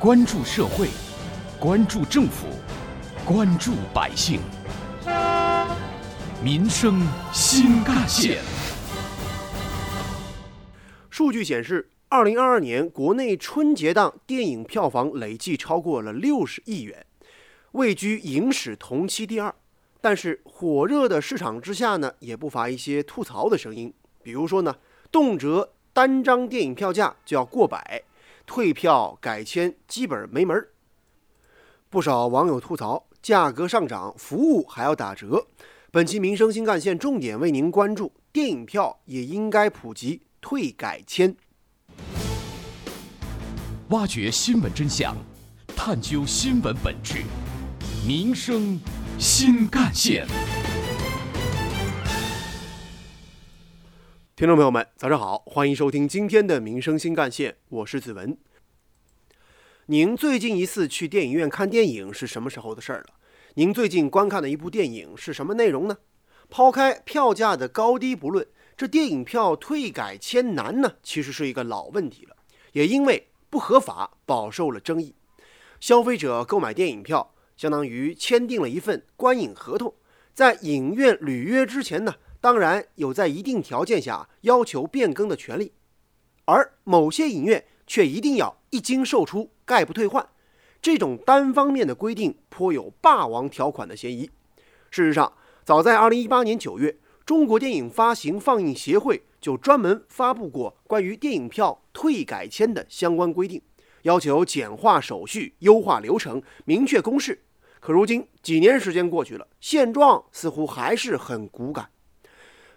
关注社会，关注政府，关注百姓，民生新干线。数据显示，二零二二年国内春节档电影票房累计超过了六十亿元，位居影史同期第二。但是火热的市场之下呢，也不乏一些吐槽的声音，比如说呢，动辄单张电影票价就要过百。退票改签基本没门儿，不少网友吐槽价格上涨，服务还要打折。本期民生新干线重点为您关注：电影票也应该普及退改签。挖掘新闻真相，探究新闻本质，民生新干线。听众朋友们，早上好，欢迎收听今天的民生新干线，我是子文。您最近一次去电影院看电影是什么时候的事儿了？您最近观看的一部电影是什么内容呢？抛开票价的高低不论，这电影票退改签难呢，其实是一个老问题了，也因为不合法饱受了争议。消费者购买电影票，相当于签订了一份观影合同，在影院履约之前呢。当然有在一定条件下要求变更的权利，而某些影院却一定要一经售出概不退换，这种单方面的规定颇有霸王条款的嫌疑。事实上，早在2018年9月，中国电影发行放映协会就专门发布过关于电影票退改签的相关规定，要求简化手续、优化流程、明确公示。可如今几年时间过去了，现状似乎还是很骨感。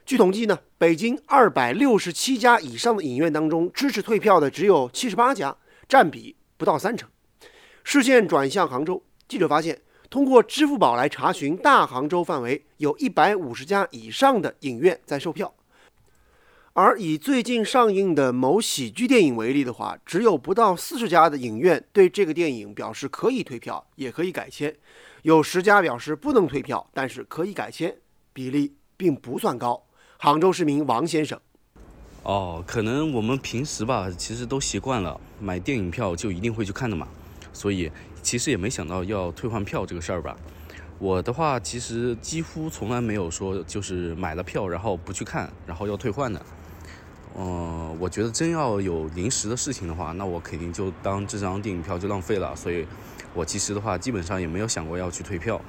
据统计呢，北京二百六十七家以上的影院当中，支持退票的只有七十八家，占比不到三成。视线转向杭州，记者发现，通过支付宝来查询大杭州范围，有一百五十家以上的影院在售票。而以最近上映的某喜剧电影为例的话，只有不到四十家的影院对这个电影表示可以退票，也可以改签，有十家表示不能退票，但是可以改签，比例并不算高。杭州市民王先生，哦，可能我们平时吧，其实都习惯了买电影票就一定会去看的嘛，所以其实也没想到要退换票这个事儿吧。我的话，其实几乎从来没有说就是买了票然后不去看，然后要退换的。嗯，我觉得真要有临时的事情的话，那我肯定就当这张电影票就浪费了，所以我其实的话基本上也没有想过要去退票。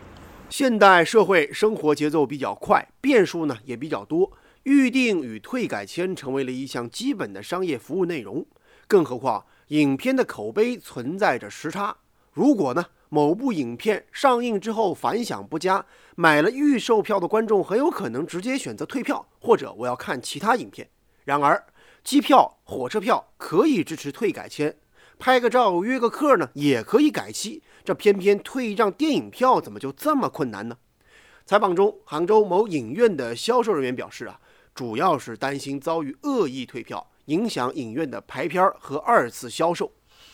现代社会生活节奏比较快，变数呢也比较多。预定与退改签成为了一项基本的商业服务内容，更何况影片的口碑存在着时差。如果呢某部影片上映之后反响不佳，买了预售票的观众很有可能直接选择退票，或者我要看其他影片。然而，机票、火车票可以支持退改签，拍个照、约个客呢也可以改期，这偏偏退一张电影票怎么就这么困难呢？采访中，杭州某影院的销售人员表示啊。主要是担心遭遇恶意退票，影响影院的排片和二次销售。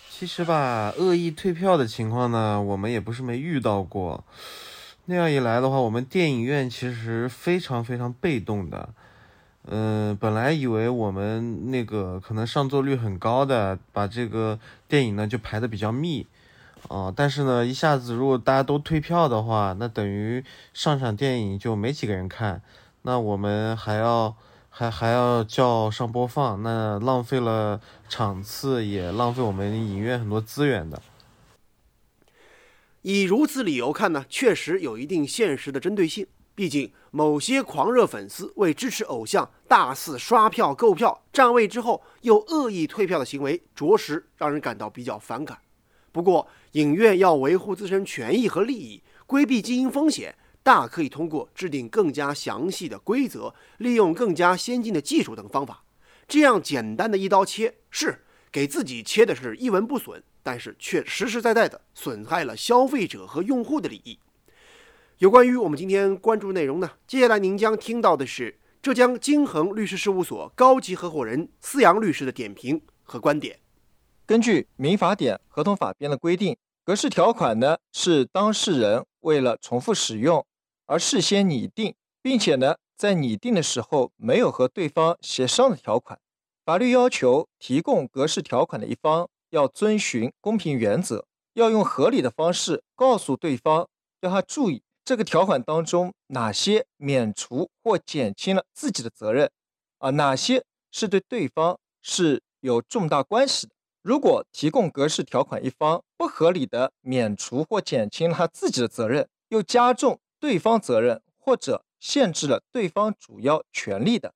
其实吧，恶意退票的情况呢，我们也不是没遇到过。那样一来的话，我们电影院其实非常非常被动的。嗯，本来以为我们那个可能上座率很高的，把这个电影呢就排的比较密。哦，但是呢，一下子如果大家都退票的话，那等于上场电影就没几个人看。那我们还要还还要叫上播放，那浪费了场次，也浪费我们影院很多资源的。以如此理由看呢，确实有一定现实的针对性。毕竟某些狂热粉丝为支持偶像大肆刷票购票，占位之后又恶意退票的行为，着实让人感到比较反感。不过，影院要维护自身权益和利益，规避经营风险。大可以通过制定更加详细的规则，利用更加先进的技术等方法，这样简单的一刀切是给自己切的是一文不损，但是却实实在在的损害了消费者和用户的利益。有关于我们今天关注内容呢，接下来您将听到的是浙江金恒律师事务所高级合伙人思阳律师的点评和观点。根据民法典、合同法编的规定，格式条款呢是当事人为了重复使用。而事先拟定，并且呢，在拟定的时候没有和对方协商的条款，法律要求提供格式条款的一方要遵循公平原则，要用合理的方式告诉对方，要他注意这个条款当中哪些免除或减轻了自己的责任，啊，哪些是对对方是有重大关系的。如果提供格式条款一方不合理的免除或减轻了他自己的责任，又加重对方责任或者限制了对方主要权利的，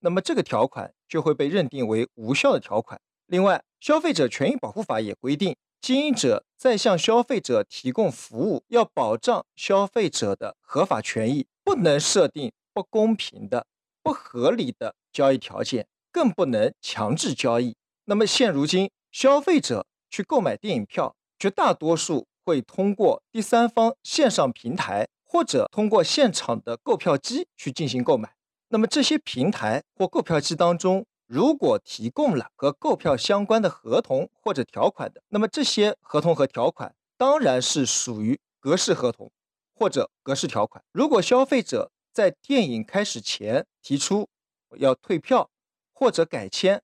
那么这个条款就会被认定为无效的条款。另外，《消费者权益保护法》也规定，经营者在向消费者提供服务，要保障消费者的合法权益，不能设定不公平的、不合理的交易条件，更不能强制交易。那么现如今，消费者去购买电影票，绝大多数会通过第三方线上平台或者通过现场的购票机去进行购买。那么这些平台或购票机当中，如果提供了和购票相关的合同或者条款的，那么这些合同和条款当然是属于格式合同或者格式条款。如果消费者在电影开始前提出要退票或者改签，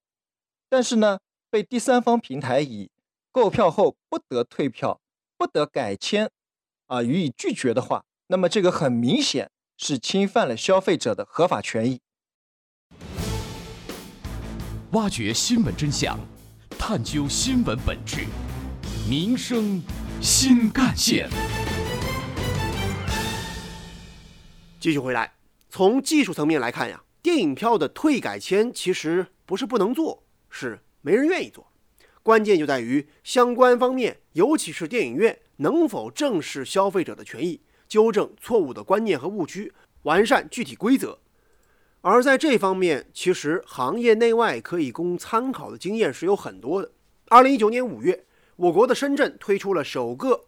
但是呢？被第三方平台以购票后不得退票、不得改签啊予以拒绝的话，那么这个很明显是侵犯了消费者的合法权益。挖掘新闻真相，探究新闻本质，民生新干线。继续回来，从技术层面来看呀，电影票的退改签其实不是不能做，是。没人愿意做，关键就在于相关方面，尤其是电影院能否正视消费者的权益，纠正错误的观念和误区，完善具体规则。而在这方面，其实行业内外可以供参考的经验是有很多的。二零一九年五月，我国的深圳推出了首个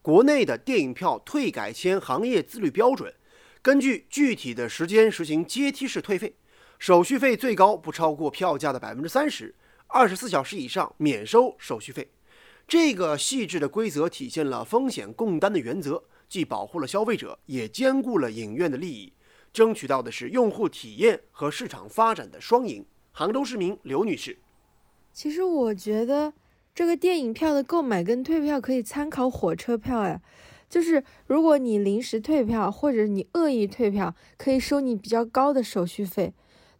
国内的电影票退改签行业自律标准，根据具体的时间实行阶梯式退费，手续费最高不超过票价的百分之三十。二十四小时以上免收手续费，这个细致的规则体现了风险共担的原则，既保护了消费者，也兼顾了影院的利益，争取到的是用户体验和市场发展的双赢。杭州市民刘女士，其实我觉得这个电影票的购买跟退票可以参考火车票呀，就是如果你临时退票或者你恶意退票，可以收你比较高的手续费。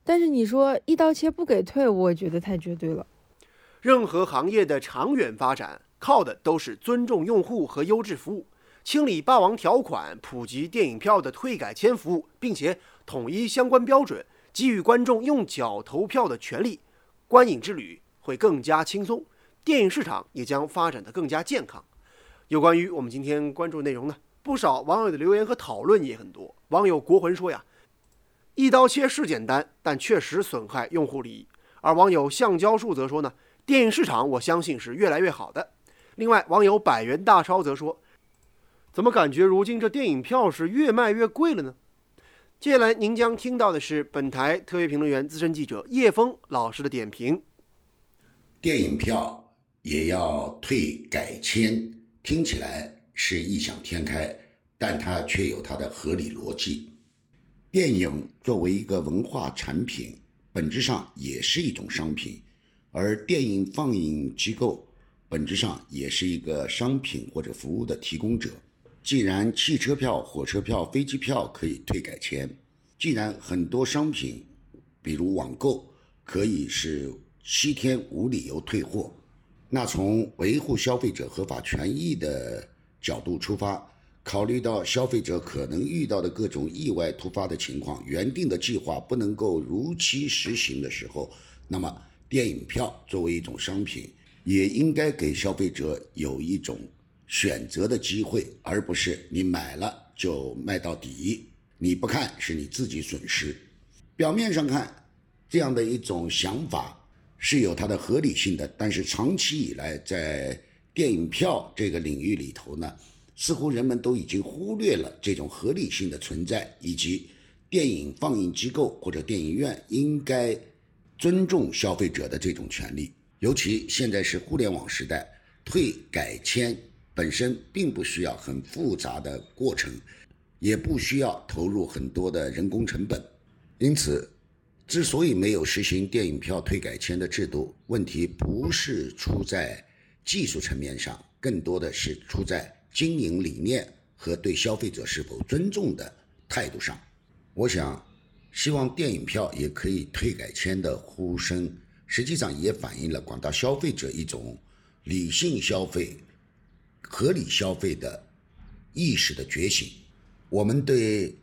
但是你说一刀切不给退，我觉得太绝对了。任何行业的长远发展，靠的都是尊重用户和优质服务，清理霸王条款，普及电影票的退改签服务，并且统一相关标准，给予观众用脚投票的权利，观影之旅会更加轻松，电影市场也将发展的更加健康。有关于我们今天关注内容呢，不少网友的留言和讨论也很多。网友国魂说呀。一刀切是简单，但确实损害用户利益。而网友橡胶树则说呢，电影市场我相信是越来越好的。另外，网友百元大钞则说，怎么感觉如今这电影票是越卖越贵了呢？接下来您将听到的是本台特约评论员、资深记者叶峰老师的点评。电影票也要退改签，听起来是异想天开，但它却有它的合理逻辑。电影作为一个文化产品，本质上也是一种商品，而电影放映机构本质上也是一个商品或者服务的提供者。既然汽车票、火车票、飞机票可以退改签，既然很多商品，比如网购可以是七天无理由退货，那从维护消费者合法权益的角度出发。考虑到消费者可能遇到的各种意外突发的情况，原定的计划不能够如期实行的时候，那么电影票作为一种商品，也应该给消费者有一种选择的机会，而不是你买了就卖到底，你不看是你自己损失。表面上看，这样的一种想法是有它的合理性的，但是长期以来在电影票这个领域里头呢？似乎人们都已经忽略了这种合理性的存在，以及电影放映机构或者电影院应该尊重消费者的这种权利。尤其现在是互联网时代，退改签本身并不需要很复杂的过程，也不需要投入很多的人工成本。因此，之所以没有实行电影票退改签的制度，问题不是出在技术层面上，更多的是出在经营理念和对消费者是否尊重的态度上。我想，希望电影票也可以退改签的呼声，实际上也反映了广大消费者一种理性消费、合理消费的意识的觉醒。我们对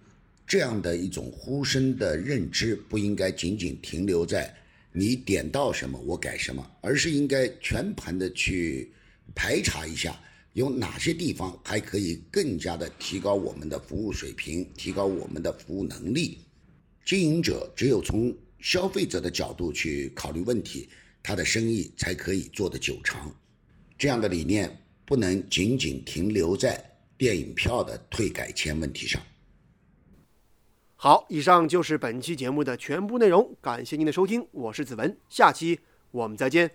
这样的一种呼声的认知，不应该仅仅停留在。你点到什么，我改什么，而是应该全盘的去排查一下，有哪些地方还可以更加的提高我们的服务水平，提高我们的服务能力。经营者只有从消费者的角度去考虑问题，他的生意才可以做得久长。这样的理念不能仅仅停留在电影票的退改签问题上。好，以上就是本期节目的全部内容，感谢您的收听，我是子文，下期我们再见。